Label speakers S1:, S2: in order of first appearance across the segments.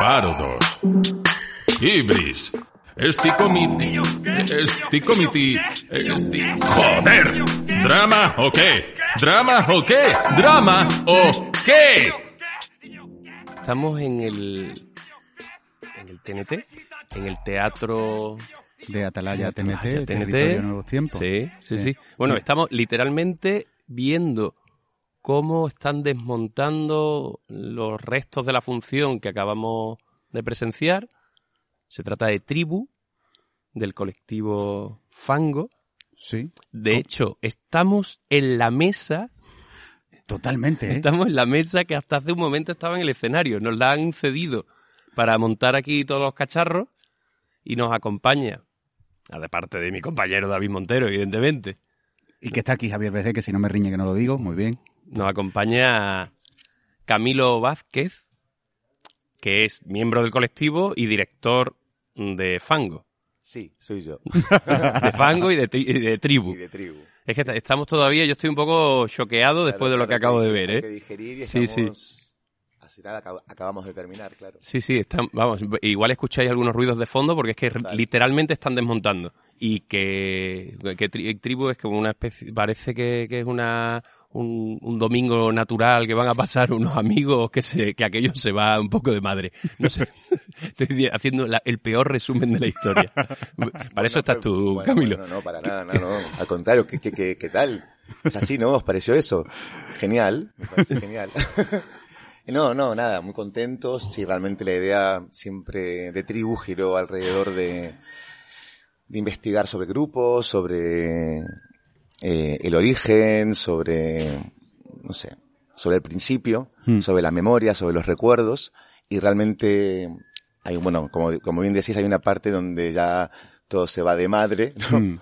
S1: Parodos. Ibris. Esticomiti. Esticomiti. Esti... ¡Joder! ¿Drama o qué? ¿Drama o qué? ¿Drama o qué?
S2: Estamos en el. en el TNT, en el teatro.
S3: De Atalaya TNT,
S2: Atalaya
S3: Territorio de Nuevos Tiempos.
S2: Sí, sí, sí. Bueno, estamos literalmente viendo cómo están desmontando los restos de la función que acabamos de presenciar. Se trata de Tribu, del colectivo Fango.
S3: Sí,
S2: De hecho, estamos en la mesa,
S3: totalmente, ¿eh?
S2: estamos en la mesa que hasta hace un momento estaba en el escenario. Nos la han cedido para montar aquí todos los cacharros y nos acompaña, aparte de mi compañero David Montero, evidentemente,
S3: Y que está aquí Javier Berger, que si no me riñe que no lo digo, muy bien.
S2: Nos acompaña Camilo Vázquez, que es miembro del colectivo y director de Fango.
S4: Sí, soy yo.
S2: De Fango y de, tri- y de Tribu.
S4: Y de tribu.
S2: Es que estamos todavía, yo estoy un poco choqueado después de lo que acabo de ver,
S4: que
S2: ¿eh?
S4: digerir y
S2: Sí, sí.
S4: Así nada, acab- acabamos de terminar, claro.
S2: Sí, sí, están, vamos, igual escucháis algunos ruidos de fondo porque es que literalmente están desmontando. Y que, que tri- tribu es como una especie, parece que, que es una, un, un domingo natural que van a pasar unos amigos que se, que aquello se va un poco de madre. No sé, estoy haciendo la- el peor resumen de la historia. Para eso estás tú,
S4: Bueno,
S2: Camilo.
S4: bueno, no, para nada, no, no. Al contrario, ¿qué, qué, qué, qué tal? Es así, ¿no? ¿Os pareció eso? Genial, me parece genial. No, no, nada, muy contentos. Sí, realmente la idea siempre de tribu giró alrededor de, de investigar sobre grupos, sobre eh, el origen, sobre, no sé, sobre el principio,
S3: Mm.
S4: sobre la memoria, sobre los recuerdos. Y realmente hay, bueno, como, como bien decís, hay una parte donde ya todo se va de madre, ¿no?
S3: Mm.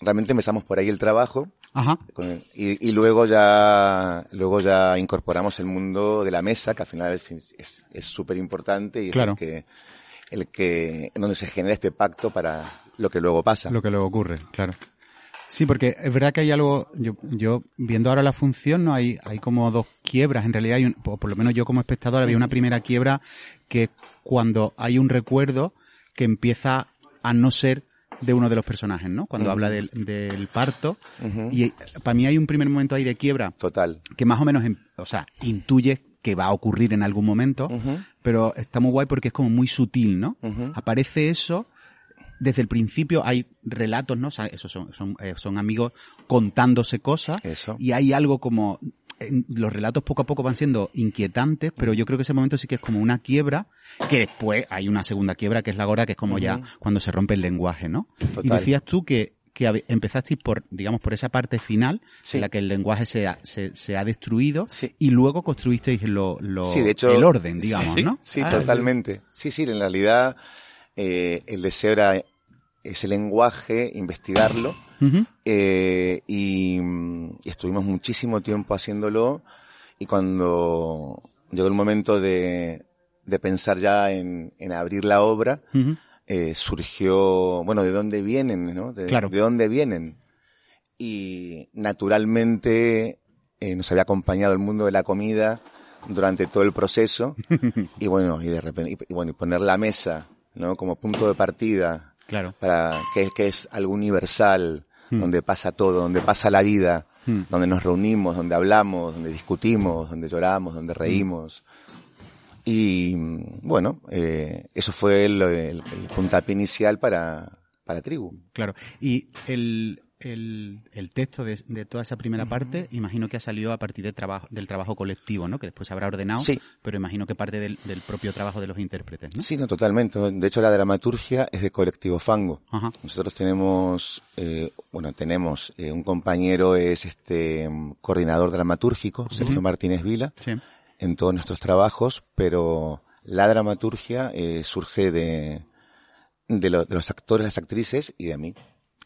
S4: Realmente empezamos por ahí el trabajo
S3: Ajá.
S4: con el- y, y luego ya luego ya incorporamos el mundo de la mesa que al final es súper importante y es
S3: Claro.
S4: el que el que donde se genera este pacto para lo que luego pasa
S3: Lo que luego ocurre, claro. Sí, porque es verdad que hay algo, yo, yo viendo ahora la función, no hay, hay como dos quiebras. En realidad hay un, o por lo menos yo como espectador había una primera quiebra que cuando hay un recuerdo que empieza a no ser de uno de los personajes, ¿no? Cuando habla del, del parto. Y para mí hay un primer momento ahí de quiebra
S4: total
S3: que más o menos, em- o sea, intuye que va a ocurrir en algún momento, pero está muy guay porque es como muy sutil, ¿no? Aparece eso, desde el principio hay relatos, ¿no? O sea, esos son, son, eh, son amigos contándose cosas
S4: eso
S3: y hay algo como en- los relatos poco a poco van siendo inquietantes, pero yo creo que ese momento sí que es como una quiebra, que después hay una segunda quiebra que es la gorda, que es como ya cuando se rompe el lenguaje, ¿no? Y
S4: Total.
S3: decías tú que, que empezasteis por, digamos, por esa parte final,
S4: Sí.
S3: en la que el lenguaje se ha, se, se ha destruido,
S4: Sí.
S3: y luego construisteis lo, lo-
S4: Sí, de hecho-
S3: el orden, digamos,
S2: Sí, sí.
S3: ¿no?
S4: Sí,
S2: Ah,
S4: totalmente. Sí, sí, en realidad eh, el deseo era ese lenguaje, investigarlo, eh, y, y estuvimos muchísimo tiempo haciéndolo, y cuando llegó el momento de, de pensar ya en, en abrir la obra, eh, surgió, bueno, ¿de dónde vienen, no? De,
S3: Claro.
S4: ¿De dónde vienen? Y naturalmente nos había acompañado el mundo de la comida durante todo el proceso y bueno, y de repente, y bueno, y poner la mesa, ¿no? Como punto de partida
S3: Claro.
S4: para que, que es algo universal,
S3: Hmm.
S4: donde pasa todo, donde pasa la vida,
S3: Hmm.
S4: donde nos reunimos, donde hablamos, donde discutimos, donde lloramos, donde
S3: Hmm.
S4: reímos. Y bueno, eh, eso fue el, el- el puntapié inicial para, para Tribu.
S3: Claro. Y el, el, el texto de, de toda esa primera parte, imagino que ha salido a partir de trabajo, del trabajo colectivo, ¿no? Que después se habrá ordenado.
S4: Sí.
S3: Pero imagino que parte del, del propio trabajo de los intérpretes, ¿no?
S4: Sí, no, totalmente. De hecho, la dramaturgia es de Colectivo Fango.
S3: Ajá.
S4: Nosotros tenemos, eh, bueno, tenemos eh, un compañero, es este coordinador dramatúrgico, Sergio Martínez Vila,
S3: Sí.
S4: en todos nuestros trabajos, pero la dramaturgia eh, surge de, de, lo- de los actores, las actrices y de mí.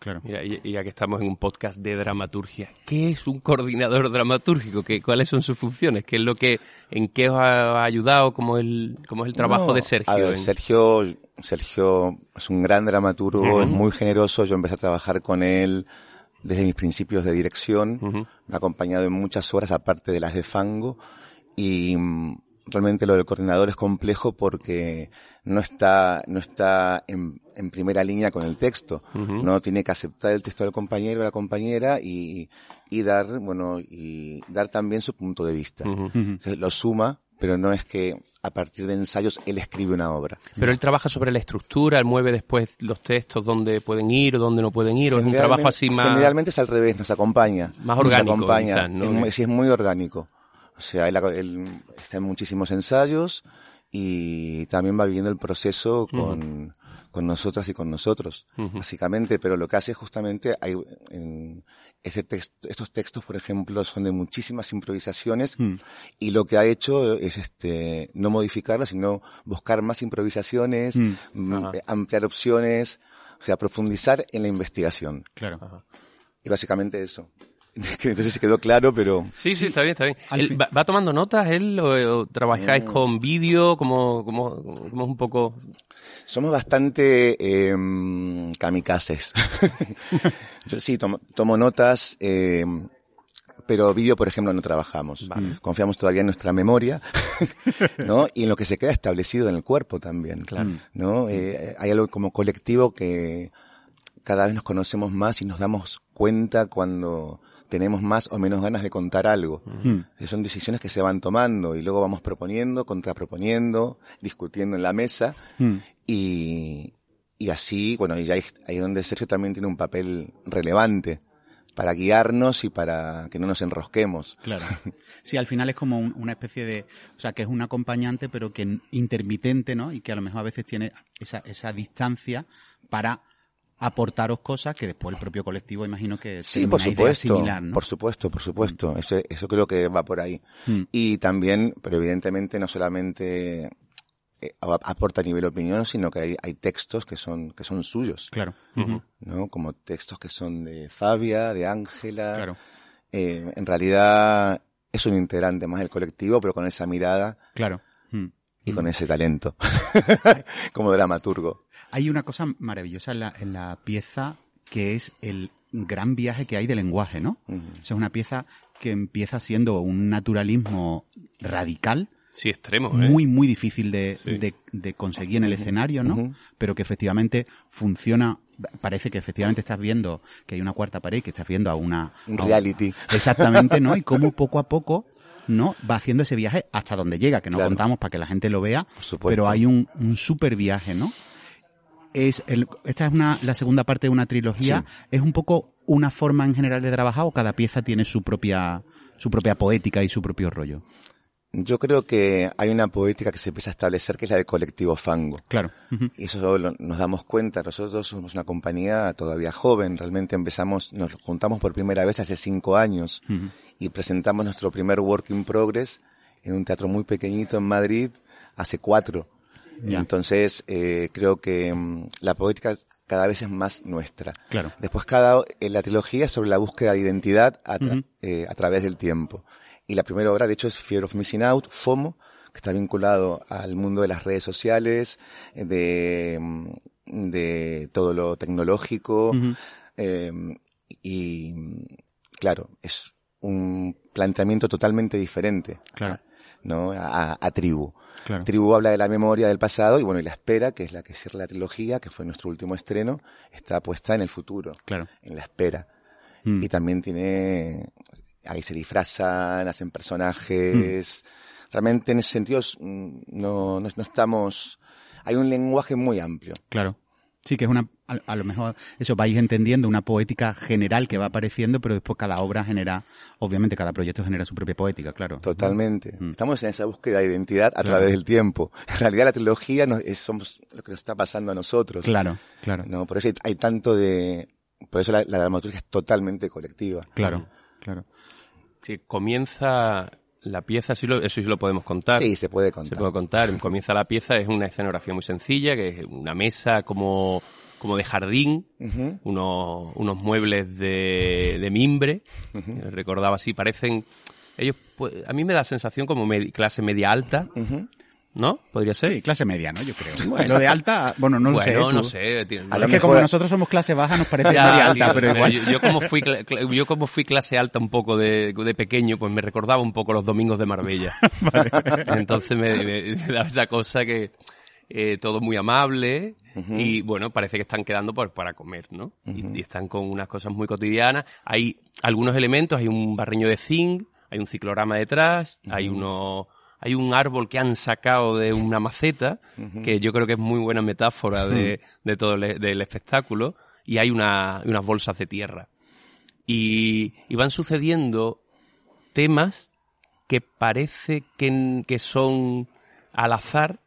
S3: Claro.
S2: Mira, y, ya que estamos en un podcast de dramaturgia, ¿qué es un coordinador dramatúrgico? ¿Qué, ¿Cuáles son sus funciones? ¿Qué es lo que, en qué os ha ayudado? ¿Cómo es el, cómo es el trabajo
S4: No,
S2: de Sergio?
S4: a ver,
S2: en-
S4: Sergio, Sergio es un gran dramaturgo, es muy generoso. Yo empecé a trabajar con él desde mis principios de dirección. Me ha acompañado en muchas obras, aparte de las de Fango. Y mm, realmente lo del coordinador es complejo porque no está, no está en, en primera línea con el texto. No tiene que aceptar el texto del compañero o la compañera y, y dar, bueno, y dar también su punto de vista. Entonces, lo suma, pero no es que a partir de ensayos él escribe una obra.
S2: Pero él trabaja sobre la estructura, él mueve después los textos donde pueden ir o donde no pueden ir, o es un trabajo así más...
S4: Generalmente es al revés, nos acompaña.
S2: Más orgánico.
S4: Nos acompaña.
S2: quizás,
S4: es muy orgánico. O sea, él, él está en muchísimos ensayos y también va viviendo el proceso con, con nosotras y con nosotros, básicamente. Pero lo que hace justamente, hay, en ese text- estos textos, por ejemplo, son de muchísimas improvisaciones y lo que ha hecho es este no modificarlas, sino buscar más improvisaciones, mm, eh, ampliar opciones, o sea, profundizar en la investigación.
S3: Claro.
S4: Y básicamente eso. Que Entonces se quedó claro, pero
S2: Sí, sí, está bien, está bien. Él va, va tomando notas él o, o trabajáis con vídeo? como como como un poco...?
S4: somos bastante eh, kamikazes. Yo sí tomo, tomo notas, eh, pero vídeo, por ejemplo, no trabajamos. Confiamos todavía en nuestra memoria, ¿no? Y en lo que se queda establecido en el cuerpo también.
S2: Claro.
S4: ¿no? Eh, hay algo como colectivo que cada vez nos conocemos más y nos damos cuenta cuando tenemos más o menos ganas de contar algo. Eh, Son decisiones que se van tomando y luego vamos proponiendo, contraproponiendo, discutiendo en la mesa y, y así, bueno, y ahí, ahí es donde Sergio también tiene un papel relevante para guiarnos y para que no nos enrosquemos.
S3: Claro. Sí, al final es como un- una especie de, o sea, que es un acompañante, pero que intermitente, ¿no? Y que a lo mejor a veces tiene esa, esa distancia para aportaros cosas que después el propio colectivo, imagino que
S4: Sí, por
S3: una idea
S4: supuesto,
S3: similar, ¿no?
S4: por supuesto, por supuesto. Eso, eso creo que va por ahí.
S3: Mm.
S4: Y también, pero evidentemente no solamente eh, a- aporta a nivel opinión, sino que hay, hay textos que son, que son suyos,
S3: Claro.
S4: ¿no? Como textos que son de Fabia, de Ángela.
S3: Claro.
S4: Eh, en realidad es un integrante más del colectivo, pero con esa mirada
S3: Claro. Mm.
S4: y con ese talento como dramaturgo.
S3: Hay una cosa maravillosa en la, en la pieza que es el gran viaje que hay de lenguaje, ¿no? O sea, es una pieza que empieza siendo un naturalismo radical,
S2: Sí, extremo, ¿eh?
S3: muy, muy difícil de,
S2: Sí.
S3: de, de conseguir en el escenario, ¿no? Pero que efectivamente funciona. Parece que efectivamente estás viendo que hay una cuarta pared, que estás viendo a una...
S4: Un
S3: a
S4: reality.
S3: Exactamente, ¿no? Y cómo poco a poco, ¿no? Va haciendo ese viaje hasta donde llega, que no
S4: Claro.
S3: contamos para que la gente lo vea.
S4: supuesto.
S3: Pero hay un, un super viaje, ¿no? Es el, esta es una, la segunda parte de una trilogía. ¿Es un poco una forma en general de trabajar o cada pieza tiene su propia, su propia poética y su propio rollo?
S4: Yo creo que hay una poética que se empieza a establecer que es la del colectivo Fango.
S3: Claro. Ujú.
S4: Y eso lo- nos damos cuenta. Nosotros somos una compañía todavía joven. Realmente empezamos, nos juntamos por primera vez hace cinco años y presentamos nuestro primer work in progress en un teatro muy pequeñito en Madrid hace cuatro. Entonces, eh, creo que mm, la poética cada vez es más nuestra.
S3: Claro.
S4: Después cada, en la trilogía es sobre la búsqueda de identidad a, tra-
S3: Ujú.
S4: eh, a través del tiempo. Y la primera obra, de hecho, es Fear of Missing Out, FOMO, que está vinculado al mundo de las redes sociales, eh, de, mm, de todo lo tecnológico. eh, y, claro, es un planteamiento totalmente diferente.
S3: Claro.
S4: ¿No? A, a Tribu.
S3: Claro.
S4: Tribu habla de la memoria del pasado y bueno, y la espera, que es la que cierra la trilogía, que fue nuestro último estreno, está puesta en el futuro,
S3: Claro.
S4: en la espera.
S3: Mm.
S4: Y también tiene, ahí se disfrazan, hacen personajes. Realmente en ese sentido mm, no, no, no estamos, hay un lenguaje muy amplio.
S3: Claro. Sí, que es una, a, a lo mejor, eso vais entendiendo una poética general que va apareciendo, pero después cada obra genera, obviamente cada proyecto genera su propia poética, claro.
S4: Totalmente.
S3: Mm.
S4: Estamos en esa búsqueda de identidad a
S3: Claro.
S4: través del tiempo. En realidad la trilogía nos, es, somos lo que nos está pasando a nosotros.
S3: Claro, claro,
S4: No, por eso hay, hay tanto de, por eso la, la dramaturgia es totalmente colectiva.
S3: claro, claro.
S2: Sí, comienza la pieza, sí lo- eso sí lo podemos contar.
S4: Sí, se puede
S2: Se
S4: contar.
S2: puede contar. Comienza la pieza, es una escenografía muy sencilla, que es una mesa como, como de jardín, unos, unos muebles de, de mimbre. Recordaba así, parecen, ellos, pues, a mí me da sensación como medi- clase media alta. ¿no? Podría ser.
S3: Sí, clase media, ¿no? Yo creo. Lo de alta, bueno, no lo sé.
S2: bueno,
S3: tú.
S2: no sé. tiene-
S4: A lo
S3: que
S4: mejor-
S3: como nosotros somos clase baja nos parece
S2: Ya,
S3: media alta, pero igual.
S2: Yo, yo como fui yo como fui clase alta un poco de, de pequeño, pues me recordaba un poco los domingos de Marbella. Entonces me, me- me daba esa cosa que eh, todo muy amable y bueno, parece que están quedando por, para comer, ¿no? y, y están con unas cosas muy cotidianas. Hay algunos elementos, hay un barreño de zinc, hay un ciclorama detrás, hay uno hay un árbol que han sacado de una maceta, que yo creo que es muy buena metáfora de, de todo el, del espectáculo, y hay una, unas bolsas de tierra. Y, y van sucediendo temas que parece que, que son al azar,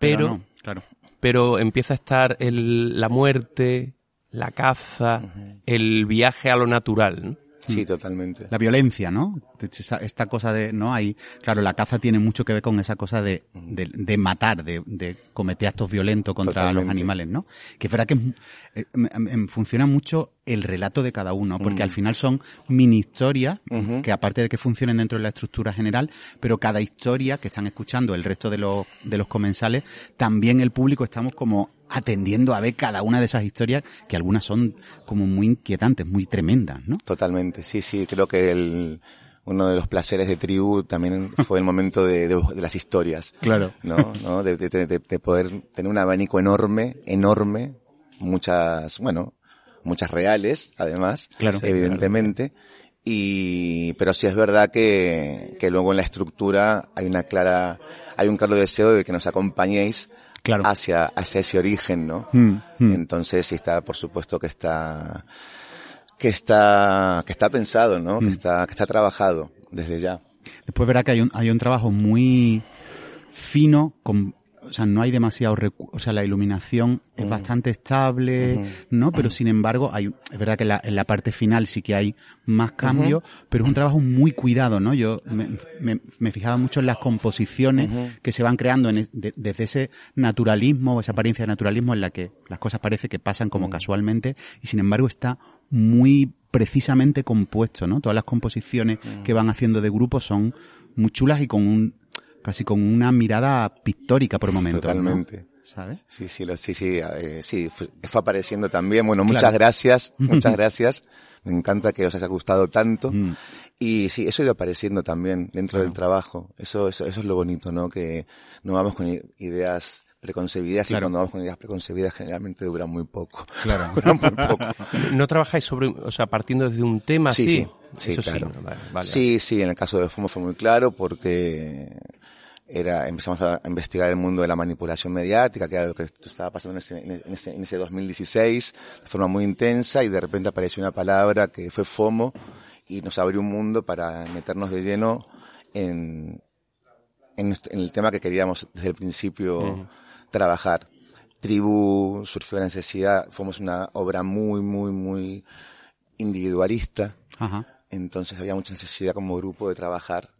S2: pero,
S3: no, claro.
S2: pero empieza a estar el, la muerte, la caza, el viaje a lo natural. ¿no?
S4: Sí, totalmente.
S3: La violencia, ¿no? Esa- Esta cosa de, ¿no? Hay, claro, la caza tiene mucho que ver con esa cosa de, de, de matar, de, de cometer actos violentos contra los animales, ¿no? Que es verdad que eh, funciona mucho el relato de cada uno, porque al final son mini historias, que aparte de que funcionen dentro de la estructura general, pero cada historia que están escuchando el resto de los, de los comensales, también el público estamos como atendiendo a ver cada una de esas historias, que algunas son como muy inquietantes, muy tremendas, ¿no?
S4: Totalmente, sí, sí, creo que el, uno de los placeres de tribu también fue el momento de, de- de las historias.
S3: Claro.
S4: ¿No? ¿No? De, de- de- de poder tener un abanico enorme, enorme, muchas, bueno, muchas reales, además,
S3: Claro.
S4: evidentemente. Y, pero sí es verdad que, que luego en la estructura hay una clara, hay un claro deseo de que nos acompañéis
S3: Claro.
S4: hacia, hacia ese origen, ¿no?
S3: Mm, mm.
S4: Entonces sí está, por supuesto que está, que está, que está pensado, ¿no? Que está, que está trabajado desde ya.
S3: Después verá que hay un, hay un trabajo muy fino, con, o sea, no hay demasiado recu- o sea, la iluminación es bastante estable, ¿no? Pero sin embargo, hay, es verdad que en la, en la parte final sí que hay más cambios, pero es un trabajo muy cuidado, ¿no? Yo me, me- me fijaba mucho en las composiciones que se van creando en es- de- desde ese naturalismo, esa apariencia de naturalismo en la que las cosas parece que pasan como casualmente y sin embargo está muy precisamente compuesto, ¿no? Todas las composiciones que van haciendo de grupo son muy chulas y con un, casi con una mirada pictórica por momentos. ¿no?
S4: Totalmente.
S3: ¿Sabes?
S4: Sí, sí, lo, sí, sí, eh, sí, fue, fue apareciendo también. Bueno, muchas
S3: Claro.
S4: gracias, muchas gracias. Me encanta que os haya gustado tanto.
S3: Mm.
S4: Y sí, eso ha ido apareciendo también dentro del trabajo. Eso, eso, eso es lo bonito, ¿no? Que no vamos con ideas preconcebidas
S3: Claro.
S4: y cuando vamos con ideas preconcebidas generalmente duran muy poco.
S3: Claro.
S4: duran muy poco.
S2: ¿No trabajáis sobre, o sea, partiendo desde un tema
S4: Sí,
S2: así?
S4: sí, sí,
S2: Eso
S4: claro.
S2: ¿no? Vale, vale.
S4: Sí, sí, en el caso de FOMO fue muy claro porque era, empezamos a investigar el mundo de la manipulación mediática, que era lo que estaba pasando en ese, en ese, en ese 2016, de forma muy intensa, y de repente apareció una palabra que fue FOMO, y nos abrió un mundo para meternos de lleno en, en, el tema que queríamos desde el principio trabajar. Tribu surgió la necesidad, fuimos una obra muy, muy, muy individualista,
S3: Ajá.
S4: entonces había mucha necesidad como grupo de trabajar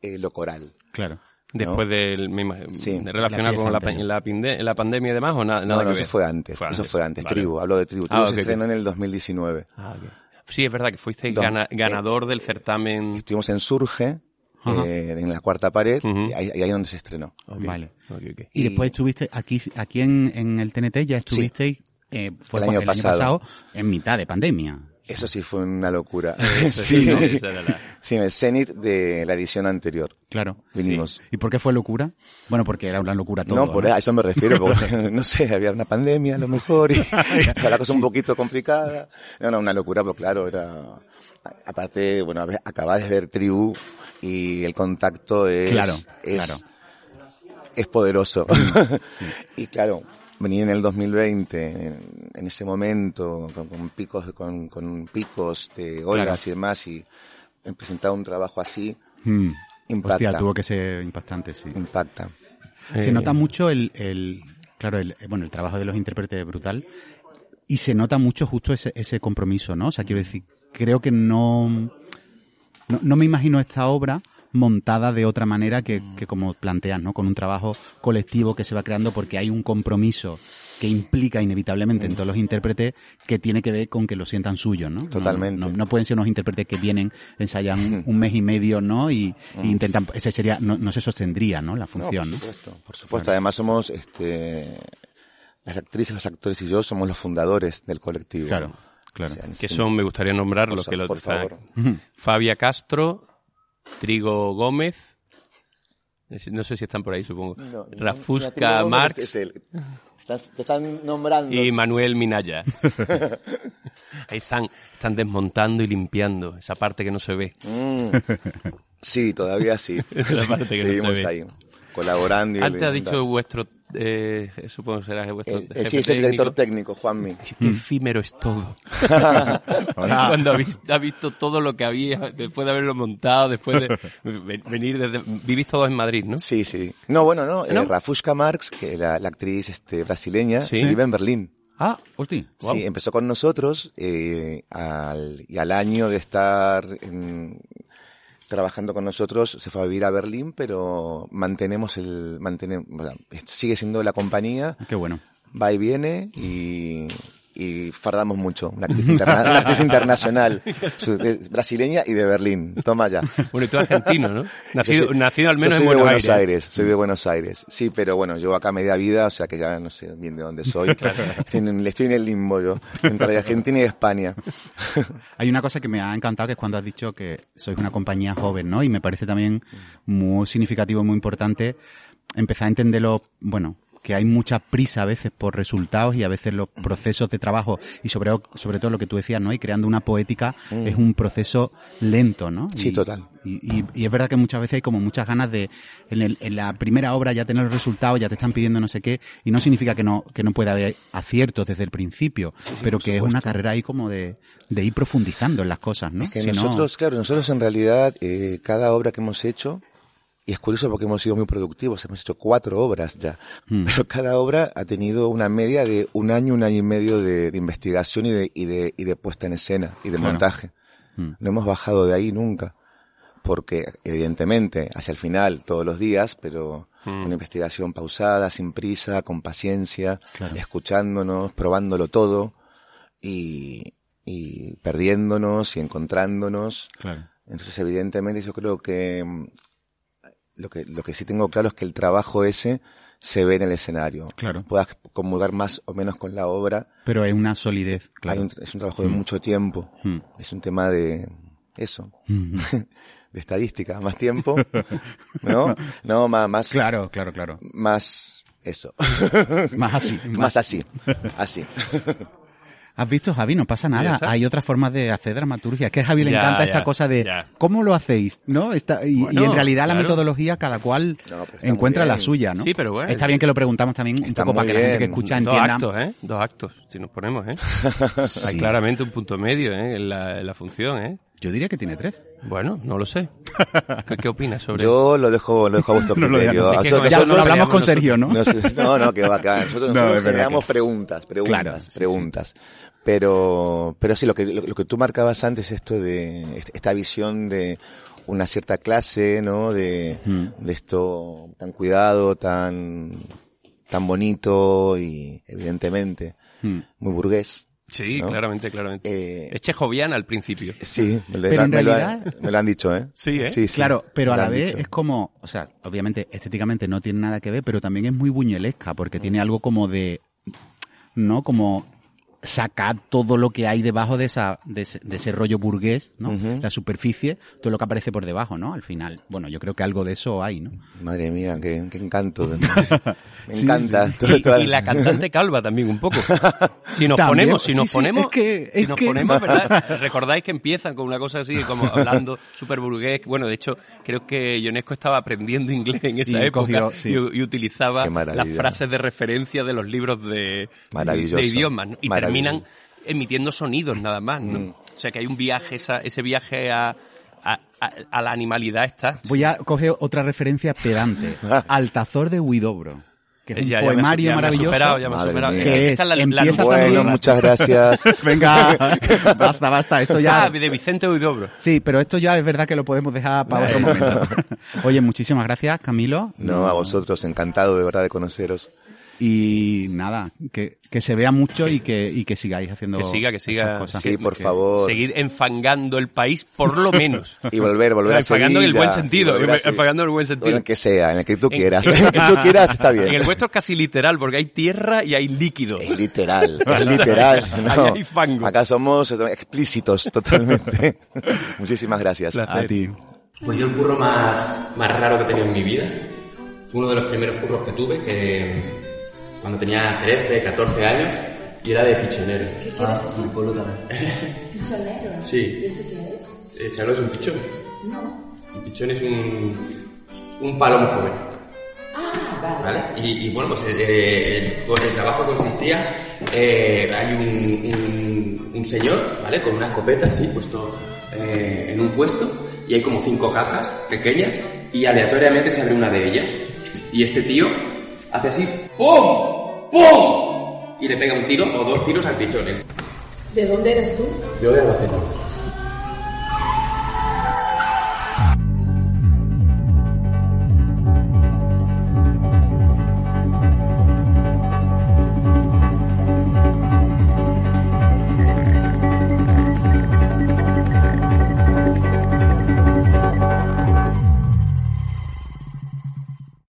S4: eh, lo coral.
S3: Claro.
S2: Después del, me imag-
S4: Sí.
S2: de relacionado
S3: La
S2: con la, la, la pandemia y demás, o na- nada
S4: no, no,
S2: que
S4: eso
S2: ver?
S4: fue antes,
S2: Fue
S4: eso fue antes,
S2: Vale.
S4: Tribu, hablo de Tribu.
S2: Ah,
S4: Tribu se estrenó en el 2019.
S2: Ah, ok. Sí, es verdad que fuiste
S4: Dos-
S2: gana- ganador del certamen.
S4: Estuvimos en Surge, eh, en la cuarta pared, y ahí, ahí es donde se estrenó.
S3: Vale.
S2: ok, ok.
S3: Y,
S4: Y-
S3: después estuviste aquí, aquí en, en el TNT, ya estuvisteis, eh, fue
S4: El
S3: cu-
S4: año pasado.
S3: en mitad de pandemia.
S4: Eso sí fue una locura.
S2: Eso
S4: sí,
S2: sí, ¿no? La-
S4: sí, en el cenit de la edición anterior.
S3: Claro.
S4: Vinimos.
S3: ¿Y por qué fue locura? Bueno, porque era una locura todo.
S4: no, por a eso me refiero, porque, no sé, había una pandemia a lo mejor, y estaba la cosa un poquito complicada. No, no, una locura, pero claro, era, aparte, bueno, acabas de ver Tribu, y el contacto es,
S3: Claro,
S4: es,
S3: claro.
S4: es poderoso. y claro, venir en el 2020, en, en ese momento, con, con picos, con, con picos de olas
S3: Claro.
S4: y demás, y presentar un trabajo así,
S3: Mm.
S4: impacta.
S3: Hostia, tuvo que ser impactante, sí.
S4: impacta.
S3: Se
S2: Eh,
S3: nota mucho el, el claro, el, bueno, el trabajo de los intérpretes es brutal y se nota mucho justo ese, ese compromiso, ¿no? O sea, quiero decir, creo que no, no, no me imagino esta obra montada de otra manera que, que como planteas, ¿no? Con un trabajo colectivo que se va creando porque hay un compromiso que implica inevitablemente en todos los intérpretes que tiene que ver con que lo sientan suyo, ¿no?
S4: Totalmente.
S3: No, no, no pueden ser unos intérpretes que vienen, ensayan un, mes y medio, ¿no? Y, y intentan, ese sería, no, no se sostendría, ¿no? La función,
S4: por supuesto, por supuesto. Además somos, este, las actrices, los actores y yo somos los fundadores del colectivo.
S3: Claro, claro.
S4: O sea,
S2: Que
S4: sí.
S2: son, me gustaría nombrar
S4: Por
S2: los que lo
S4: por
S2: están-
S4: favor.
S2: Fabia Castro, Trigo Gómez, no sé si están por ahí, supongo.
S4: No, no,
S2: Rafusca
S4: tengo-
S2: Marx
S4: es él. Estás- te están nombrando.
S2: y Manuel Minaya. ahí están, están desmontando y limpiando esa parte que no se ve.
S4: Mm. Sí, todavía sí.
S2: La parte que no se ve.
S4: ahí, colaborando. y
S2: Antes ha dicho vuestro, eh, supongo que será vuestro
S4: Eh, eh,
S2: jefe
S4: sí, es el director
S2: técnico.
S4: Juanmi.
S2: Qué efímero es todo. Cuando ha visto, ha visto todo lo que había, después de haberlo montado, después de ven- venir desde... Vivís todos en Madrid, ¿no?
S4: Sí, sí. No, bueno, no. eh,
S2: ¿No?
S4: Rafushka Marx, que la, la actriz este, brasileña,
S2: Sí.
S4: vive en Berlín.
S3: Ah, hostia.
S4: Sí, empezó con nosotros eh, al, y al año de estar en- trabajando con nosotros se fue a vivir a Berlín, pero mantenemos el, mantenemos, o sea, sigue siendo la compañía,
S3: Qué bueno.
S4: va y viene y, y fardamos mucho. Una actriz, interna- una actriz internacional, su- de- brasileña y de Berlín. Toma ya.
S2: Bueno, y tú argentino, ¿no? Nacido,
S4: soy-
S2: nacido al menos
S4: soy
S2: en
S4: de
S2: Buenos,
S4: Buenos
S2: Aires.
S4: Aires. Soy de Buenos Aires. Sí, pero bueno, yo acá media vida, o sea que ya no sé bien de dónde soy. Estoy, en, estoy en el limbo yo, entre Argentina y España.
S3: Hay una cosa que me ha encantado que es cuando has dicho que sois una compañía joven, ¿no? Y me parece también muy significativo muy importante empezar a entenderlo, bueno, que hay mucha prisa a veces por resultados y a veces los procesos de trabajo y sobre, sobre todo lo que tú decías, ¿no? Y creando una poética es un proceso lento, ¿no?
S4: Sí,
S3: Y-
S4: total.
S3: Y, y- y es verdad que muchas veces hay como muchas ganas de, en, el- en la primera obra ya tener los resultados, ya te están pidiendo no sé qué, y no significa que no, que no pueda haber aciertos desde el principio, pero que es una carrera ahí como de, de ir profundizando en las cosas, ¿no?
S4: Es que
S3: Si no-
S4: nosotros, claro, nosotros en realidad, eh, cada obra que hemos hecho, y es curioso porque hemos sido muy productivos, hemos hecho cuatro obras ya,
S3: Hmm.
S4: pero cada obra ha tenido una media de un año, un año y medio de, de investigación y de, y de, y de puesta en escena y de
S3: Claro.
S4: montaje.
S3: Hmm.
S4: No hemos bajado de ahí nunca, porque evidentemente hacia el final todos los días, pero
S2: Hmm.
S4: una investigación pausada, sin prisa, con paciencia,
S3: Claro.
S4: escuchándonos, probándolo todo y, y perdiéndonos y encontrándonos.
S3: Claro.
S4: Entonces, evidentemente, yo creo que mm, lo que lo que sí tengo claro es que el trabajo ese se ve en el escenario.
S3: Claro.
S4: Puedas comulgar más o menos con la obra.
S3: Pero es una solidez, claro.
S4: Hay un- es un trabajo de mucho tiempo.
S3: Mm.
S4: Es un tema de eso,
S3: Mm.
S4: de estadística, más tiempo, ¿no? No, más, más,
S3: Claro, claro, claro.
S4: más eso,
S3: Más así.
S4: más así, así.
S3: ¿Has visto, Javi? No pasa nada. Hay otras formas de hacer dramaturgia. Es que a Javi le
S2: Ya,
S3: encanta
S2: ya,
S3: esta cosa de
S2: ya.
S3: cómo lo hacéis, ¿no? Está, y,
S2: Bueno,
S3: y en realidad la metodología cada cual
S4: No,
S3: encuentra la suya, ¿no?
S2: Sí, pero bueno.
S3: Está bien que lo preguntamos también un poco para que la gente que escucha
S2: Dos
S3: entienda.
S2: actos, ¿eh? Dos actos, si nos ponemos, ¿eh? Hay claramente un punto medio, ¿eh? En la, en la función, ¿eh?
S3: Yo diría que tiene tres.
S2: Bueno, no lo sé. ¿Qué, qué opinas sobre
S4: Yo lo dejo, lo dejo a vuestro
S3: No lo
S4: criterio.
S3: digas,
S2: no sé,
S4: nosotros-
S3: Ya
S2: eso
S3: lo hablamos con Sergio, ¿no?
S4: No, no, no, que va acá. Nosotros,
S3: No,
S4: nosotros generamos
S3: que-
S4: preguntas, preguntas,
S3: Claro, sí, sí.
S4: Pero, pero sí, lo que, lo, lo que tú marcabas antes, esto de, est- esta visión de una cierta clase, ¿no? De,
S3: Mm.
S4: de esto tan cuidado, tan, tan bonito y, evidentemente,
S3: Mm.
S4: muy burgués.
S2: Sí,
S4: ¿no?
S2: claramente, claramente.
S4: Eh,
S2: Es chejoviana al principio.
S4: sí, me lo,
S3: Pero en
S4: me lo-
S3: realidad-
S4: me lo han dicho, ¿eh?
S2: Sí, ¿eh?
S4: Sí, sí,
S3: Claro, pero a la vez
S4: dicho.
S3: es como, o sea, obviamente estéticamente no tiene nada que ver, pero también es muy buñuelesca porque tiene algo como de, ¿no? Como sacar todo lo que hay debajo de esa de ese, de ese rollo burgués, ¿no? La superficie, todo lo que aparece por debajo, ¿no? Al final, bueno, yo creo que algo de eso hay, ¿no?
S4: Madre mía, qué, qué encanto. Me
S3: Sí,
S4: encanta.
S3: sí.
S4: Todo-
S2: Y, la cantante calva también un poco. Si nos
S3: También,
S2: ponemos, si nos
S3: sí,
S2: ponemos,
S3: es que-
S2: si
S3: es
S2: nos
S3: que-
S2: ponemos, ¿verdad? Recordáis que empiezan con una cosa así, como hablando súper burgués. Bueno, de hecho, creo que Ionesco estaba aprendiendo inglés en esa
S3: Y
S2: época
S3: cogió, sí.
S2: y, y utilizaba las frases de referencia de los libros de, idiomas. ¿no? Y. terminan emitiendo sonidos nada más, ¿no?
S4: Mm.
S2: O sea que hay un viaje, esa, ese viaje a, a, a- a la animalidad está.
S3: Voy a coger otra referencia pedante. Altazor de Huidobro. que es un
S5: Ya- ya me-
S3: poemario
S5: ya me ha
S3: maravilloso.
S5: superado, ya me superado.
S3: Que
S5: Esta
S3: es,
S5: la- la
S3: también-
S4: Bueno, muchas gracias.
S3: Venga, basta, basta, esto ya...
S5: Ah, de Vicente Huidobro.
S3: Sí, pero esto ya es verdad que lo podemos dejar para otro momento. Oye, muchísimas gracias, Camilo.
S4: No, a vosotros, encantado de verdad de conoceros.
S3: Y nada, que, que se vea mucho y que, y que sigáis haciendo
S5: Que siga, que siga.
S3: cosas.
S4: Sí, por
S3: Que-
S4: favor.
S5: Seguir enfangando el país, por lo menos.
S4: Y volver, volver a
S5: enfangando en el buen sentido. Enfangando en el buen
S4: O en
S5: sentido.
S4: el que sea, en el que tú quieras. En el que tú quieras está bien.
S5: En el vuestro es casi literal, porque hay tierra y hay líquido.
S4: Es literal, es literal. No.
S5: Ahí hay fango.
S4: Acá somos explícitos totalmente. Muchísimas gracias.
S3: A ti.
S2: Pues yo el curro más, más raro que he tenido en mi vida, fue uno de los primeros curros que tuve, que cuando tenía 13, 14 años, y era de pichonero.
S6: ¿Qué quieres decir? ¿Pichonero?
S2: Sí.
S6: ¿Y eso qué es?
S2: Eh, ¿Sabes lo que es un pichón?
S6: No.
S2: Un pichón es un, un palomo joven.
S6: Ah, vale.
S2: ¿Vale? Y, y bueno, pues eh, el, pues el trabajo consistía, eh, hay un, un, un señor, ¿vale? Con una escopeta así, puesto eh, en un puesto, y hay como cinco cajas pequeñas, y aleatoriamente se abre una de ellas. Y este tío hace así, ¡pum! ¡pum! Y le pega un tiro o dos tiros al pichón. ¿eh?
S6: ¿De dónde eres tú?
S2: Yo de Albacete.